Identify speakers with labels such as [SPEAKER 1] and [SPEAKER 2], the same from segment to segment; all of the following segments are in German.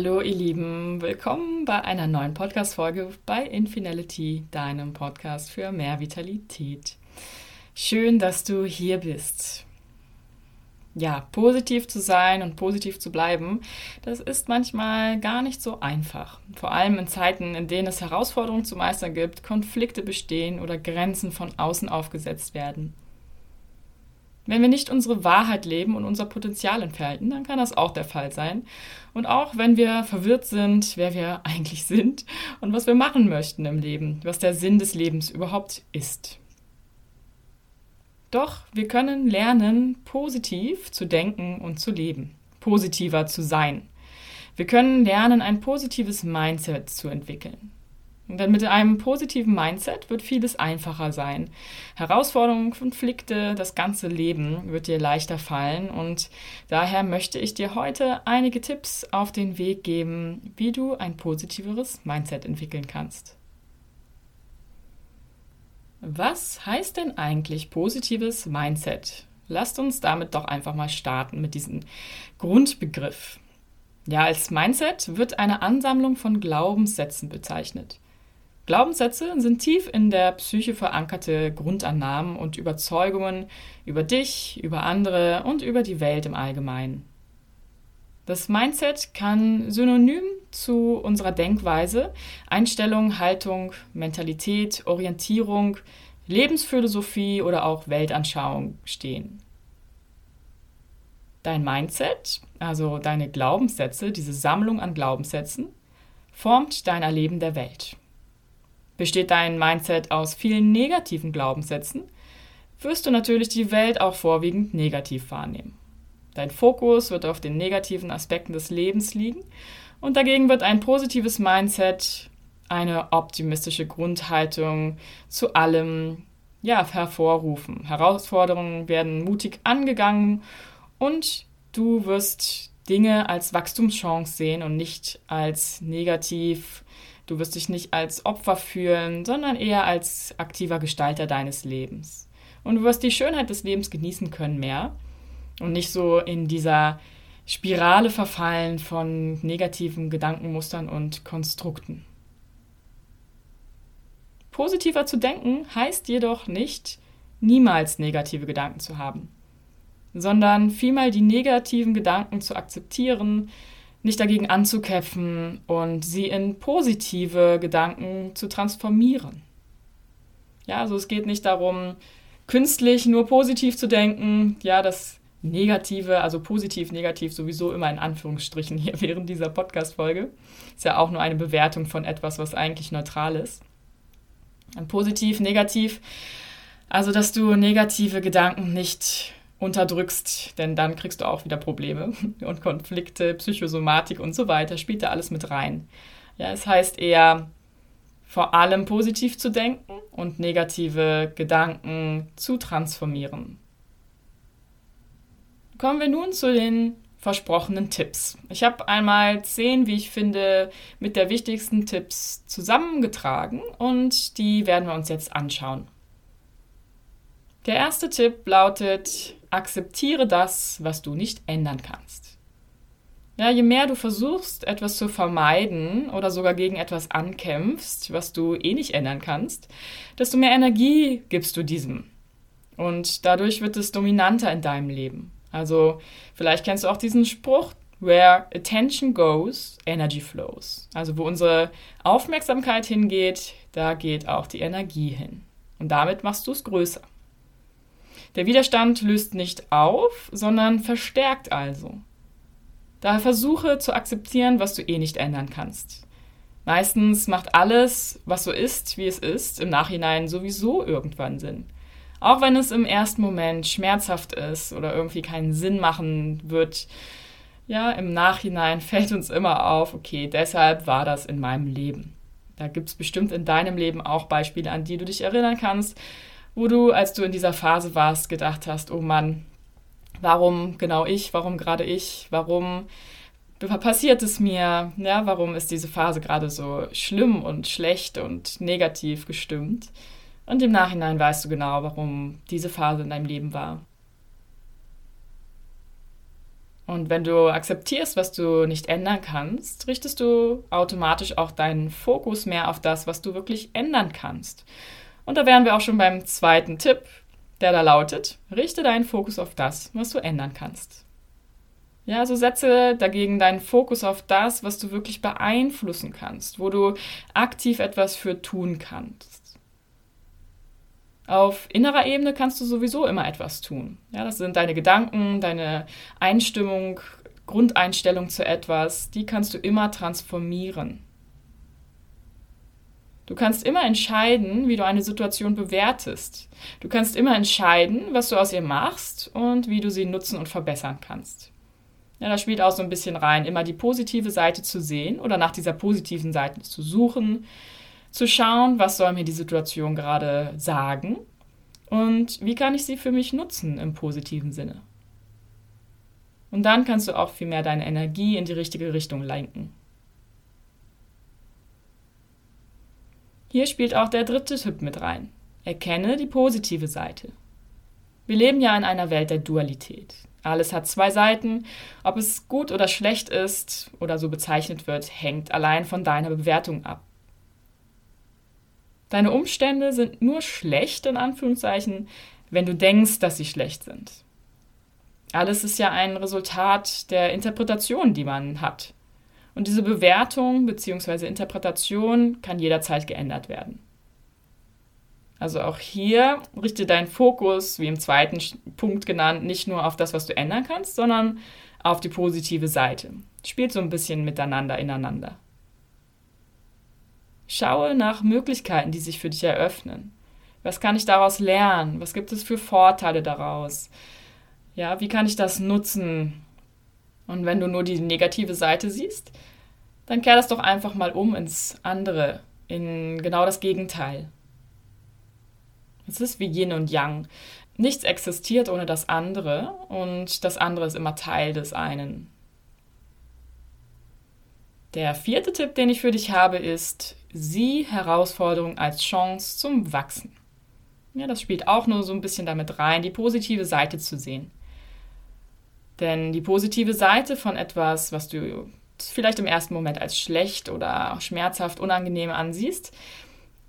[SPEAKER 1] Hallo ihr Lieben, willkommen bei einer neuen Podcast-Folge bei Infinality, deinem Podcast für mehr Vitalität. Schön, dass du hier bist. Ja, positiv zu sein und positiv zu bleiben, das ist manchmal gar nicht so einfach. Vor allem in Zeiten, in denen es Herausforderungen zu meistern gibt, Konflikte bestehen oder Grenzen von außen aufgesetzt werden. Wenn wir nicht unsere Wahrheit leben und unser Potenzial entfalten, dann kann das auch der Fall sein. Und auch wenn wir verwirrt sind, wer wir eigentlich sind und was wir machen möchten im Leben, was der Sinn des Lebens überhaupt ist. Doch wir können lernen, positiv zu denken und zu leben, positiver zu sein. Wir können lernen, ein positives Mindset zu entwickeln. Dann mit einem positiven Mindset wird vieles einfacher sein. Herausforderungen, Konflikte, das ganze Leben wird dir leichter fallen. Und daher möchte ich dir heute einige Tipps auf den Weg geben, wie du ein positiveres Mindset entwickeln kannst. Was heißt denn eigentlich positives Mindset? Lasst uns damit doch einfach mal starten mit diesem Grundbegriff. Ja, als Mindset wird eine Ansammlung von Glaubenssätzen bezeichnet. Glaubenssätze sind tief in der Psyche verankerte Grundannahmen und Überzeugungen über dich, über andere und über die Welt im Allgemeinen. Das Mindset kann synonym zu unserer Denkweise, Einstellung, Haltung, Mentalität, Orientierung, Lebensphilosophie oder auch Weltanschauung stehen. Dein Mindset, also deine Glaubenssätze, diese Sammlung an Glaubenssätzen, formt dein Erleben der Welt. Besteht dein Mindset aus vielen negativen Glaubenssätzen, wirst du natürlich die Welt auch vorwiegend negativ wahrnehmen. Dein Fokus wird auf den negativen Aspekten des Lebens liegen und dagegen wird ein positives Mindset, eine optimistische Grundhaltung zu allem ja, hervorrufen. Herausforderungen werden mutig angegangen und du wirst Dinge als Wachstumschance sehen und nicht als negativ Du wirst dich nicht als Opfer fühlen, sondern eher als aktiver Gestalter deines Lebens. Und du wirst die Schönheit des Lebens genießen können mehr und nicht so in dieser Spirale verfallen von negativen Gedankenmustern und Konstrukten. Positiver zu denken heißt jedoch nicht, niemals negative Gedanken zu haben, sondern vielmehr die negativen Gedanken zu akzeptieren, nicht dagegen anzukämpfen und sie in positive Gedanken zu transformieren. Ja, also es geht nicht darum, künstlich nur positiv zu denken, ja, das Negative, also positiv, negativ sowieso immer in Anführungsstrichen hier während dieser Podcast-Folge. Ist ja auch nur eine Bewertung von etwas, was eigentlich neutral ist. Positiv, negativ, also dass du negative Gedanken nicht unterdrückst, denn dann kriegst du auch wieder Probleme und Konflikte, Psychosomatik und so weiter, spielt da alles mit rein. Ja, es heißt eher, vor allem positiv zu denken und negative Gedanken zu transformieren. Kommen wir nun zu den versprochenen Tipps. Ich habe einmal zehn, wie ich finde, mit der wichtigsten Tipps zusammengetragen und die werden wir uns jetzt anschauen. Der erste Tipp lautet, akzeptiere das, was du nicht ändern kannst. Ja, je mehr du versuchst, etwas zu vermeiden oder sogar gegen etwas ankämpfst, was du eh nicht ändern kannst, desto mehr Energie gibst du diesem. Und dadurch wird es dominanter in deinem Leben. Also vielleicht kennst du auch diesen Spruch, where attention goes, energy flows. Also wo unsere Aufmerksamkeit hingeht, da geht auch die Energie hin. Und damit machst du es größer. Der Widerstand löst nicht auf, sondern verstärkt also. Daher versuche zu akzeptieren, was du eh nicht ändern kannst. Meistens macht alles, was so ist, wie es ist, im Nachhinein sowieso irgendwann Sinn. Auch wenn es im ersten Moment schmerzhaft ist oder irgendwie keinen Sinn machen wird, ja, im Nachhinein fällt uns immer auf, okay, deshalb war das in meinem Leben. Da gibt es bestimmt in deinem Leben auch Beispiele, an die du dich erinnern kannst, wo du, als du in dieser Phase warst, gedacht hast, oh Mann, warum genau ich, warum gerade ich, warum passiert es mir, ja, warum ist diese Phase gerade so schlimm und schlecht und negativ gestimmt? Und im Nachhinein weißt du genau, warum diese Phase in deinem Leben war. Und wenn du akzeptierst, was du nicht ändern kannst, richtest du automatisch auch deinen Fokus mehr auf das, was du wirklich ändern kannst. Und da wären wir auch schon beim zweiten Tipp, der da lautet, richte deinen Fokus auf das, was du ändern kannst. Ja, also setze dagegen deinen Fokus auf das, was du wirklich beeinflussen kannst, wo du aktiv etwas für tun kannst. Auf innerer Ebene kannst du sowieso immer etwas tun. Ja, das sind deine Gedanken, deine Einstimmung, Grundeinstellung zu etwas, die kannst du immer transformieren. Du kannst immer entscheiden, wie du eine Situation bewertest. Du kannst immer entscheiden, was du aus ihr machst und wie du sie nutzen und verbessern kannst. Ja, da spielt auch so ein bisschen rein, immer die positive Seite zu sehen oder nach dieser positiven Seite zu suchen, zu schauen, was soll mir die Situation gerade sagen und wie kann ich sie für mich nutzen im positiven Sinne. Und dann kannst du auch viel mehr deine Energie in die richtige Richtung lenken. Hier spielt auch der dritte Tipp mit rein. Erkenne die positive Seite. Wir leben ja in einer Welt der Dualität. Alles hat zwei Seiten. Ob es gut oder schlecht ist oder so bezeichnet wird, hängt allein von deiner Bewertung ab. Deine Umstände sind nur schlecht, in Anführungszeichen, wenn du denkst, dass sie schlecht sind. Alles ist ja ein Resultat der Interpretation, die man hat. Und diese Bewertung bzw. Interpretation kann jederzeit geändert werden. Also auch hier richte deinen Fokus, wie im zweiten Punkt genannt, nicht nur auf das, was du ändern kannst, sondern auf die positive Seite. Spielt so ein bisschen miteinander ineinander. Schaue nach Möglichkeiten, die sich für dich eröffnen. Was kann ich daraus lernen? Was gibt es für Vorteile daraus? Ja, wie kann ich das nutzen? Und wenn du nur die negative Seite siehst, dann kehr das doch einfach mal um ins andere, in genau das Gegenteil. Es ist wie Yin und Yang. Nichts existiert ohne das andere und das andere ist immer Teil des einen. Der vierte Tipp, den ich für dich habe, ist, sieh Herausforderung als Chance zum Wachsen. Ja, das spielt auch nur so ein bisschen damit rein, die positive Seite zu sehen. Denn die positive Seite von etwas, was du vielleicht im ersten Moment als schlecht oder schmerzhaft unangenehm ansiehst,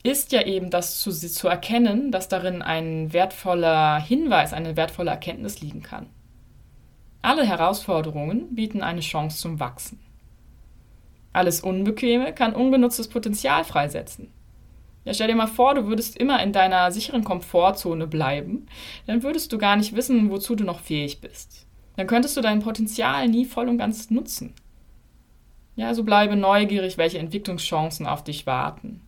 [SPEAKER 1] ist ja eben das zu, zu erkennen, dass darin ein wertvoller Hinweis, eine wertvolle Erkenntnis liegen kann. Alle Herausforderungen bieten eine Chance zum Wachsen. Alles Unbequeme kann ungenutztes Potenzial freisetzen. Ja, stell dir mal vor, du würdest immer in deiner sicheren Komfortzone bleiben, dann würdest du gar nicht wissen, wozu du noch fähig bist. Dann könntest du dein Potenzial nie voll und ganz nutzen. Ja, also bleibe neugierig, welche Entwicklungschancen auf dich warten.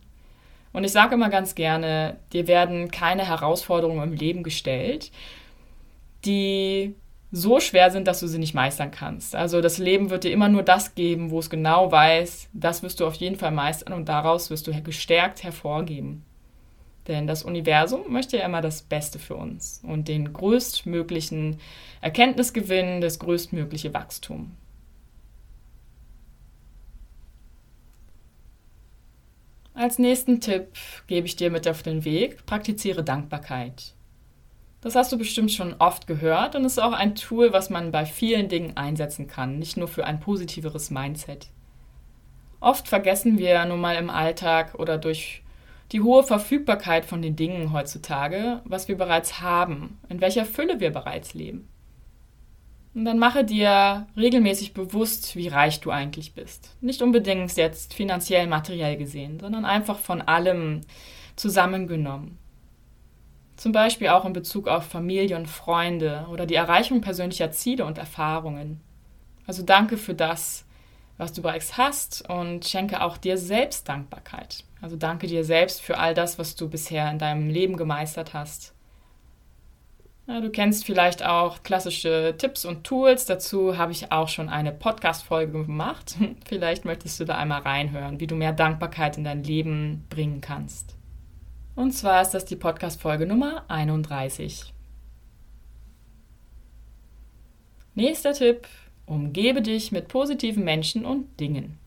[SPEAKER 1] Und ich sage immer ganz gerne, dir werden keine Herausforderungen im Leben gestellt, die so schwer sind, dass du sie nicht meistern kannst. Also das Leben wird dir immer nur das geben, wo es genau weiß, das wirst du auf jeden Fall meistern und daraus wirst du gestärkt hervorgeben. Denn das Universum möchte ja immer das Beste für uns und den größtmöglichen Erkenntnisgewinn, das größtmögliche Wachstum. Als nächsten Tipp gebe ich dir mit auf den Weg, praktiziere Dankbarkeit. Das hast du bestimmt schon oft gehört und ist auch ein Tool, was man bei vielen Dingen einsetzen kann, nicht nur für ein positiveres Mindset. Oft vergessen wir nun mal im Alltag oder durch die hohe Verfügbarkeit von den Dingen heutzutage, was wir bereits haben, in welcher Fülle wir bereits leben. Und dann mache dir regelmäßig bewusst, wie reich du eigentlich bist. Nicht unbedingt jetzt finanziell, materiell gesehen, sondern einfach von allem zusammengenommen. Zum Beispiel auch in Bezug auf Familie und Freunde oder die Erreichung persönlicher Ziele und Erfahrungen. Also danke für das, was du bereits hast und schenke auch dir selbst Dankbarkeit. Also danke dir selbst für all das, was du bisher in deinem Leben gemeistert hast. Ja, du kennst vielleicht auch klassische Tipps und Tools. Dazu habe ich auch schon eine Podcast-Folge gemacht. Vielleicht möchtest du da einmal reinhören, wie du mehr Dankbarkeit in dein Leben bringen kannst. Und zwar ist das die Podcast-Folge Nummer 31. Nächster Tipp: Umgebe dich mit positiven Menschen und Dingen.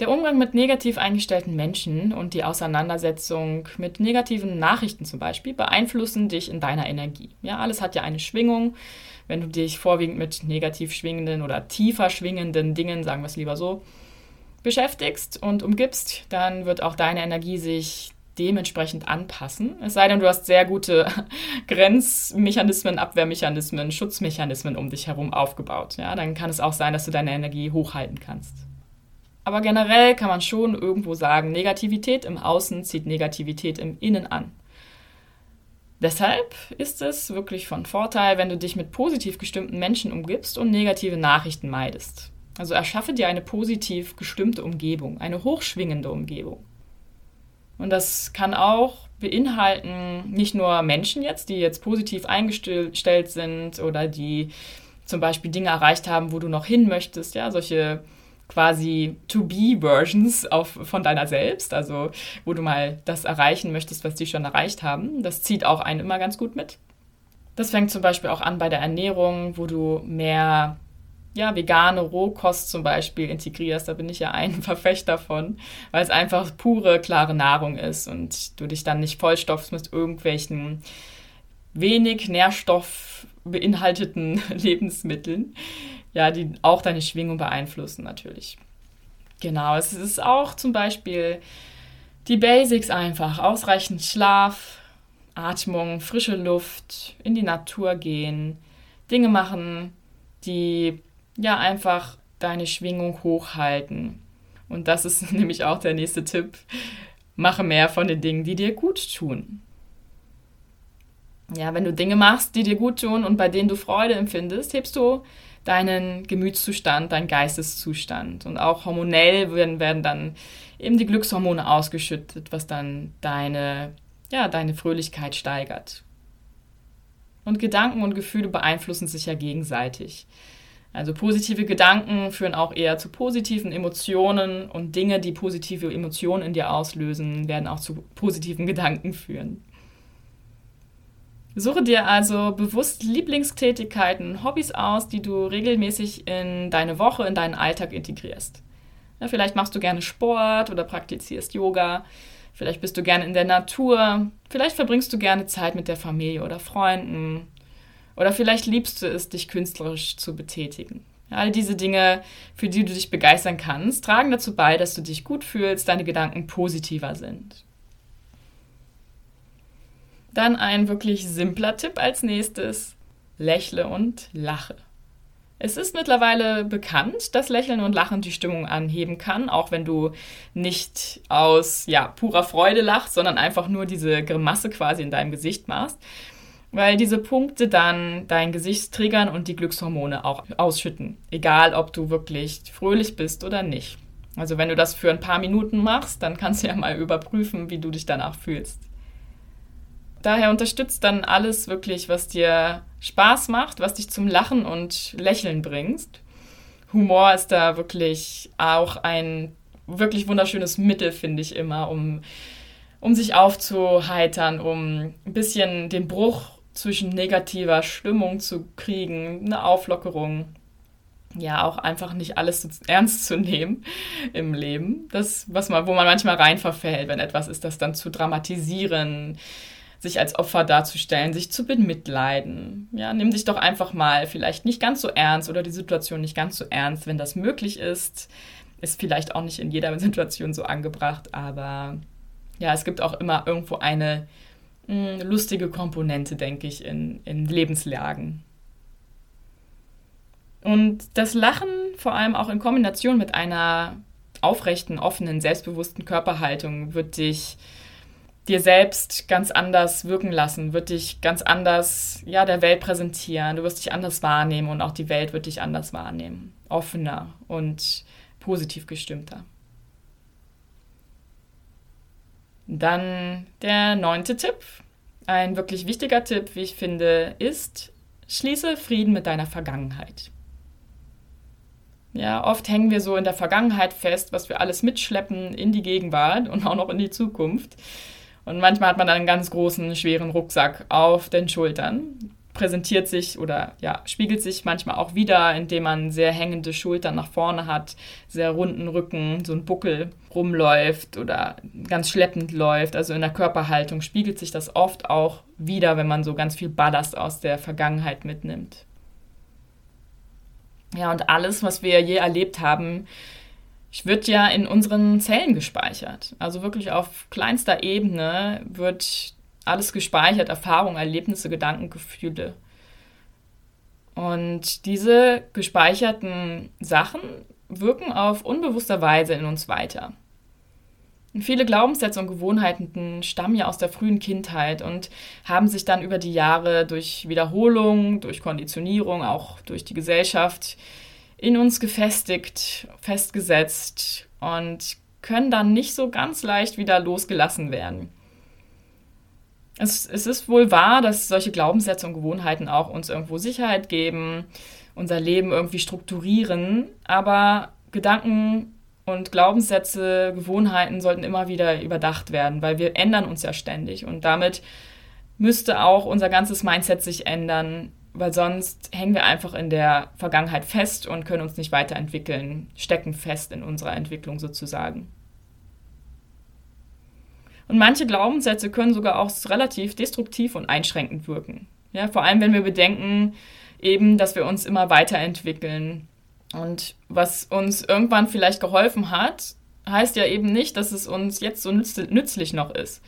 [SPEAKER 1] Der Umgang mit negativ eingestellten Menschen und die Auseinandersetzung mit negativen Nachrichten zum Beispiel beeinflussen dich in deiner Energie. Ja, alles hat ja eine Schwingung. Wenn du dich vorwiegend mit negativ schwingenden oder tiefer schwingenden Dingen, sagen wir es lieber so, beschäftigst und umgibst, dann wird auch deine Energie sich dementsprechend anpassen. Es sei denn, du hast sehr gute Grenzmechanismen, Abwehrmechanismen, Schutzmechanismen um dich herum aufgebaut. Ja, dann kann es auch sein, dass du deine Energie hochhalten kannst. Aber generell kann man schon irgendwo sagen, Negativität im Außen zieht Negativität im Innen an. Deshalb ist es wirklich von Vorteil, wenn du dich mit positiv gestimmten Menschen umgibst und negative Nachrichten meidest. Also erschaffe dir eine positiv gestimmte Umgebung, eine hochschwingende Umgebung. Und das kann auch beinhalten, nicht nur Menschen jetzt, die jetzt positiv eingestellt sind oder die zum Beispiel Dinge erreicht haben, wo du noch hin möchtest, ja, solche quasi To-Be-Versions von deiner selbst, also wo du mal das erreichen möchtest, was die schon erreicht haben. Das zieht auch einen immer ganz gut mit. Das fängt zum Beispiel auch an bei der Ernährung, wo du mehr ja, vegane Rohkost zum Beispiel integrierst. Da bin ich ja ein Verfechter von, weil es einfach pure, klare Nahrung ist und du dich dann nicht vollstopfst mit irgendwelchen wenig Nährstoff beinhalteten Lebensmitteln ja, die auch deine Schwingung beeinflussen natürlich. Genau, es ist auch zum Beispiel die Basics einfach. Ausreichend Schlaf, Atmung, frische Luft, in die Natur gehen, Dinge machen, die ja einfach deine Schwingung hochhalten. Und das ist nämlich auch der nächste Tipp. Mache mehr von den Dingen, die dir gut tun. Ja, wenn du Dinge machst, die dir gut tun und bei denen du Freude empfindest, hebst du deinen Gemütszustand, deinen Geisteszustand. Und auch hormonell werden, werden dann eben die Glückshormone ausgeschüttet, was dann deine, ja, deine Fröhlichkeit steigert. Und Gedanken und Gefühle beeinflussen sich ja gegenseitig. Also positive Gedanken führen auch eher zu positiven Emotionen und Dinge, die positive Emotionen in dir auslösen, werden auch zu positiven Gedanken führen. Suche dir also bewusst Lieblingstätigkeiten, Hobbys aus, die du regelmäßig in deine Woche, in deinen Alltag integrierst. Ja, vielleicht machst du gerne Sport oder praktizierst Yoga. Vielleicht bist du gerne in der Natur. Vielleicht verbringst du gerne Zeit mit der Familie oder Freunden. Oder vielleicht liebst du es, dich künstlerisch zu betätigen. all diese Dinge, für die du dich begeistern kannst, tragen dazu bei, dass du dich gut fühlst, deine Gedanken positiver sind. Dann ein wirklich simpler Tipp als nächstes. Lächle und lache. Es ist mittlerweile bekannt, dass Lächeln und Lachen die Stimmung anheben kann, auch wenn du nicht aus ja, purer Freude lachst, sondern einfach nur diese Grimasse quasi in deinem Gesicht machst, weil diese Punkte dann dein Gesicht triggern und die Glückshormone auch ausschütten, egal ob du wirklich fröhlich bist oder nicht. Also wenn du das für ein paar Minuten machst, dann kannst du ja mal überprüfen, wie du dich danach fühlst daher unterstützt dann alles wirklich, was dir Spaß macht, was dich zum Lachen und Lächeln bringst. Humor ist da wirklich auch ein wirklich wunderschönes Mittel, finde ich immer, um, um sich aufzuheitern, um ein bisschen den Bruch zwischen negativer Stimmung zu kriegen, eine Auflockerung. Ja, auch einfach nicht alles so ernst zu nehmen im Leben. Das, was man, wo man manchmal rein verfällt, wenn etwas ist, das dann zu dramatisieren, sich als Opfer darzustellen, sich zu bemitleiden. Ja, nimm dich doch einfach mal vielleicht nicht ganz so ernst oder die Situation nicht ganz so ernst, wenn das möglich ist. Ist vielleicht auch nicht in jeder Situation so angebracht, aber ja, es gibt auch immer irgendwo eine mh, hm, lustige Komponente, denke ich, in, in Lebenslagen. Und das Lachen, vor allem auch in Kombination mit einer aufrechten, offenen, selbstbewussten Körperhaltung, wird dich dir selbst ganz anders wirken lassen, wird dich ganz anders ja, der Welt präsentieren, du wirst dich anders wahrnehmen und auch die Welt wird dich anders wahrnehmen, offener und positiv gestimmter. Dann der neunte Tipp, ein wirklich wichtiger Tipp, wie ich finde, ist, schließe Frieden mit deiner Vergangenheit. Ja, oft hängen wir so in der Vergangenheit fest, was wir alles mitschleppen in die Gegenwart und auch noch in die Zukunft. Und manchmal hat man dann einen ganz großen, schweren Rucksack auf den Schultern. präsentiert sich oder ja, spiegelt sich manchmal auch wieder, indem man sehr hängende Schultern nach vorne hat, sehr runden Rücken, so ein Buckel rumläuft oder ganz schleppend läuft. Also in der Körperhaltung spiegelt sich das oft auch wieder, wenn man so ganz viel Ballast aus der Vergangenheit mitnimmt. Ja, und alles, was wir je erlebt haben, wird ja in unseren Zellen gespeichert. Also wirklich auf kleinster Ebene wird alles gespeichert, Erfahrungen, Erlebnisse, Gedanken, Gefühle. Und diese gespeicherten Sachen wirken auf unbewusster Weise in uns weiter. Und viele Glaubenssätze und Gewohnheiten stammen ja aus der frühen Kindheit und haben sich dann über die Jahre durch Wiederholung, durch Konditionierung, auch durch die Gesellschaft in uns gefestigt, festgesetzt und können dann nicht so ganz leicht wieder losgelassen werden. Es, es ist wohl wahr, dass solche Glaubenssätze und Gewohnheiten auch uns irgendwo Sicherheit geben, unser Leben irgendwie strukturieren, aber Gedanken und Glaubenssätze, Gewohnheiten sollten immer wieder überdacht werden, weil wir ändern uns ja ständig und damit müsste auch unser ganzes Mindset sich ändern, weil sonst hängen wir einfach in der Vergangenheit fest und können uns nicht weiterentwickeln, stecken fest in unserer Entwicklung sozusagen. Und manche Glaubenssätze können sogar auch relativ destruktiv und einschränkend wirken. Ja, vor allem, wenn wir bedenken, eben, dass wir uns immer weiterentwickeln. Und was uns irgendwann vielleicht geholfen hat, heißt ja eben nicht, dass es uns jetzt so nützlich noch ist.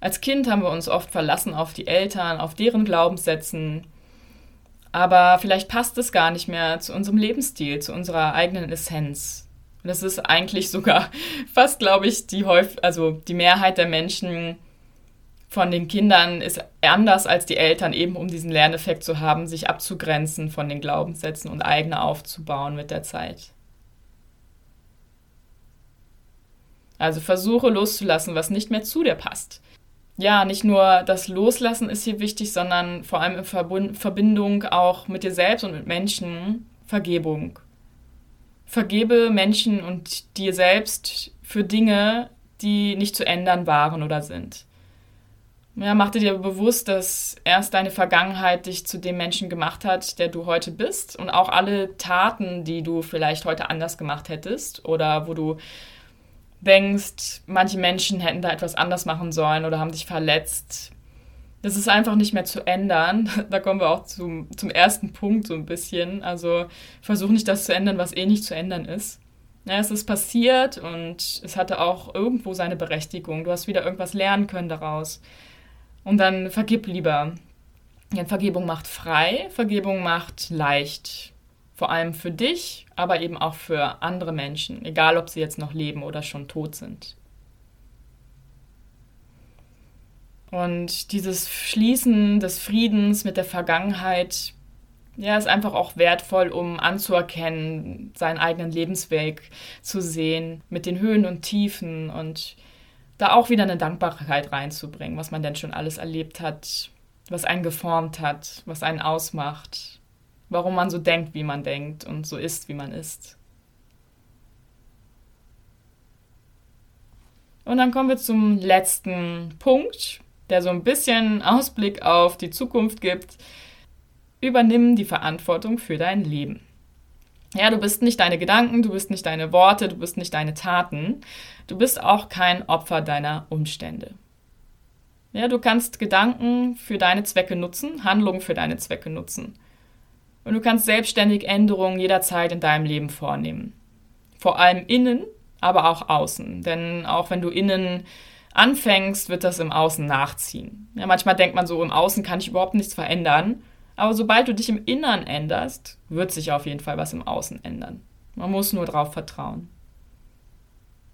[SPEAKER 1] Als Kind haben wir uns oft verlassen auf die Eltern, auf deren Glaubenssätzen. Aber vielleicht passt es gar nicht mehr zu unserem Lebensstil, zu unserer eigenen Essenz. Und das ist eigentlich sogar fast, glaube ich, die häufig, also die Mehrheit der Menschen von den Kindern ist anders als die Eltern, eben um diesen Lerneffekt zu haben, sich abzugrenzen von den Glaubenssätzen und eigene aufzubauen mit der Zeit. Also versuche loszulassen, was nicht mehr zu dir passt. Ja, nicht nur das Loslassen ist hier wichtig, sondern vor allem in Verbindung auch mit dir selbst und mit Menschen Vergebung vergebe Menschen und dir selbst für Dinge, die nicht zu ändern waren oder sind. Ja, mach dir bewusst, dass erst deine Vergangenheit dich zu dem Menschen gemacht hat, der du heute bist und auch alle Taten, die du vielleicht heute anders gemacht hättest oder wo du denkst, manche Menschen hätten da etwas anders machen sollen oder haben dich verletzt, das ist einfach nicht mehr zu ändern. Da kommen wir auch zum, zum ersten Punkt so ein bisschen. Also versuch nicht das zu ändern, was eh nicht zu ändern ist. Ja, es ist passiert und es hatte auch irgendwo seine Berechtigung. Du hast wieder irgendwas lernen können daraus. Und dann vergib lieber. Ja, Vergebung macht frei, Vergebung macht leicht. Vor allem für dich, aber eben auch für andere Menschen, egal ob sie jetzt noch leben oder schon tot sind. Und dieses Schließen des Friedens mit der Vergangenheit, ja, ist einfach auch wertvoll, um anzuerkennen, seinen eigenen Lebensweg zu sehen, mit den Höhen und Tiefen und da auch wieder eine Dankbarkeit reinzubringen, was man denn schon alles erlebt hat, was einen geformt hat, was einen ausmacht, warum man so denkt, wie man denkt und so ist, wie man ist. Und dann kommen wir zum letzten Punkt, der so ein bisschen Ausblick auf die Zukunft gibt. Übernimm die Verantwortung für dein Leben. Ja, du bist nicht deine Gedanken, du bist nicht deine Worte, du bist nicht deine Taten. Du bist auch kein Opfer deiner Umstände. Ja, du kannst Gedanken für deine Zwecke nutzen, Handlungen für deine Zwecke nutzen. Und du kannst selbstständig Änderungen jederzeit in deinem Leben vornehmen. Vor allem innen, aber auch außen. Denn auch wenn du innen anfängst, wird das im Außen nachziehen. Ja, manchmal denkt man so, im Außen kann ich überhaupt nichts verändern. Aber sobald du dich im Innern änderst, wird sich auf jeden Fall was im Außen ändern. Man muss nur darauf vertrauen.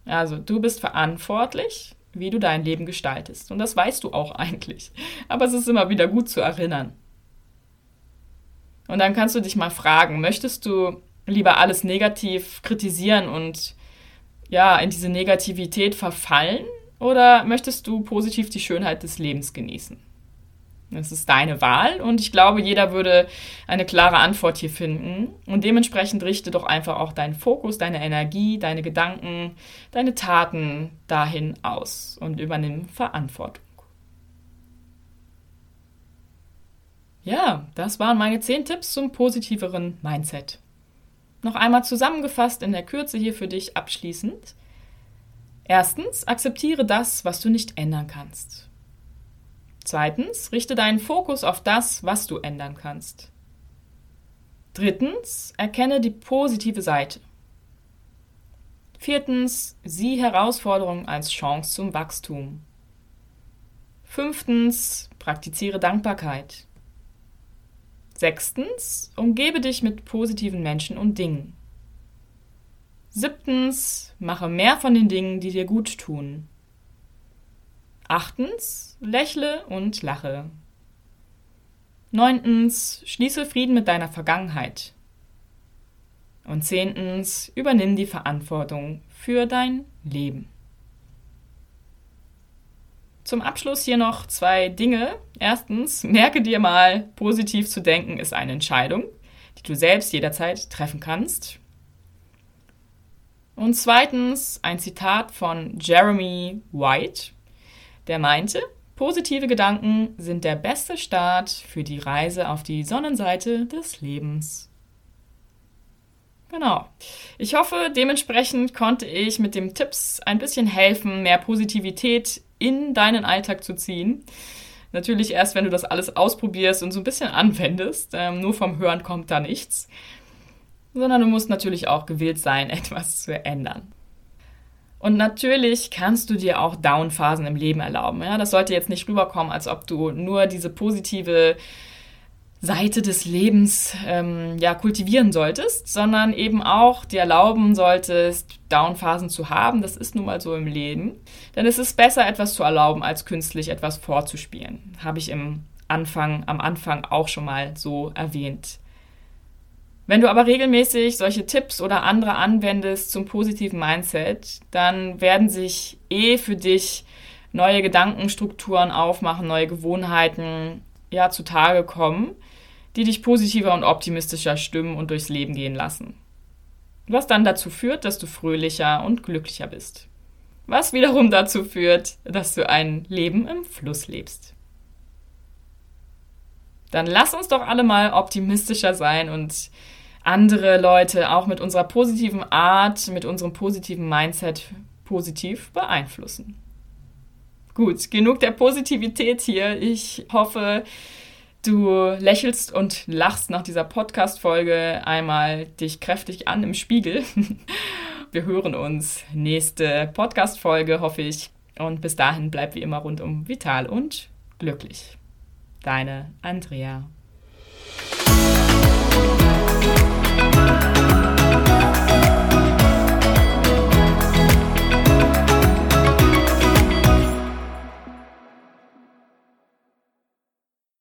[SPEAKER 1] Also, du bist verantwortlich, wie du dein Leben gestaltest. Und das weißt du auch eigentlich. Aber es ist immer wieder gut zu erinnern. Und dann kannst du dich mal fragen, möchtest du lieber alles negativ kritisieren und ja, in diese Negativität verfallen? Oder möchtest du positiv die Schönheit des Lebens genießen? Das ist deine Wahl und ich glaube, jeder würde eine klare Antwort hier finden. Und dementsprechend richte doch einfach auch deinen Fokus, deine Energie, deine Gedanken, deine Taten dahin aus und übernimm Verantwortung. Ja, das waren meine 10 Tipps zum positiveren Mindset. Noch einmal zusammengefasst in der Kürze hier für dich abschließend. Erstens, akzeptiere das, was du nicht ändern kannst. Zweitens, richte deinen Fokus auf das, was du ändern kannst. Drittens, erkenne die positive Seite. Viertens, sieh Herausforderungen als Chance zum Wachstum. Fünftens, praktiziere Dankbarkeit. Sechstens, umgebe dich mit positiven Menschen und Dingen. Siebtens, mache mehr von den Dingen, die dir gut tun. Achtens, lächle und lache. Neuntens, schließe Frieden mit deiner Vergangenheit. Und zehntens, übernimm die Verantwortung für dein Leben. Zum Abschluss hier noch zwei Dinge. Erstens, merke dir mal, positiv zu denken ist eine Entscheidung, die du selbst jederzeit treffen kannst. Und zweitens, ein Zitat von Jeremy White, der meinte, positive Gedanken sind der beste Start für die Reise auf die Sonnenseite des Lebens. Genau. Ich hoffe, dementsprechend konnte ich mit den Tipps ein bisschen helfen, mehr Positivität in deinen Alltag zu ziehen. Natürlich erst, wenn du das alles ausprobierst und so ein bisschen anwendest. Ähm, nur vom Hören kommt da nichts. Sondern du musst natürlich auch gewillt sein, etwas zu ändern. Und natürlich kannst du dir auch Downphasen im Leben erlauben. Ja? Das sollte jetzt nicht rüberkommen, als ob du nur diese positive Seite des Lebens ähm, ja, kultivieren solltest, sondern eben auch dir erlauben solltest, Downphasen zu haben. Das ist nun mal so im Leben. Denn es ist besser, etwas zu erlauben, als künstlich etwas vorzuspielen. Habe ich im Anfang, am Anfang auch schon mal so erwähnt. Wenn du aber regelmäßig solche Tipps oder andere anwendest zum positiven Mindset, dann werden sich eh für dich neue Gedankenstrukturen aufmachen, neue Gewohnheiten ja zutage kommen, die dich positiver und optimistischer stimmen und durchs Leben gehen lassen. Was dann dazu führt, dass du fröhlicher und glücklicher bist. Was wiederum dazu führt, dass du ein Leben im Fluss lebst. Dann lass uns doch alle mal optimistischer sein und andere Leute auch mit unserer positiven Art, mit unserem positiven Mindset positiv beeinflussen. Gut, genug der Positivität hier. Ich hoffe, du lächelst und lachst nach dieser Podcast-Folge einmal dich kräftig an im Spiegel. Wir hören uns nächste Podcast-Folge, hoffe ich. Und bis dahin bleib wie immer rundum vital und glücklich. Deine Andrea.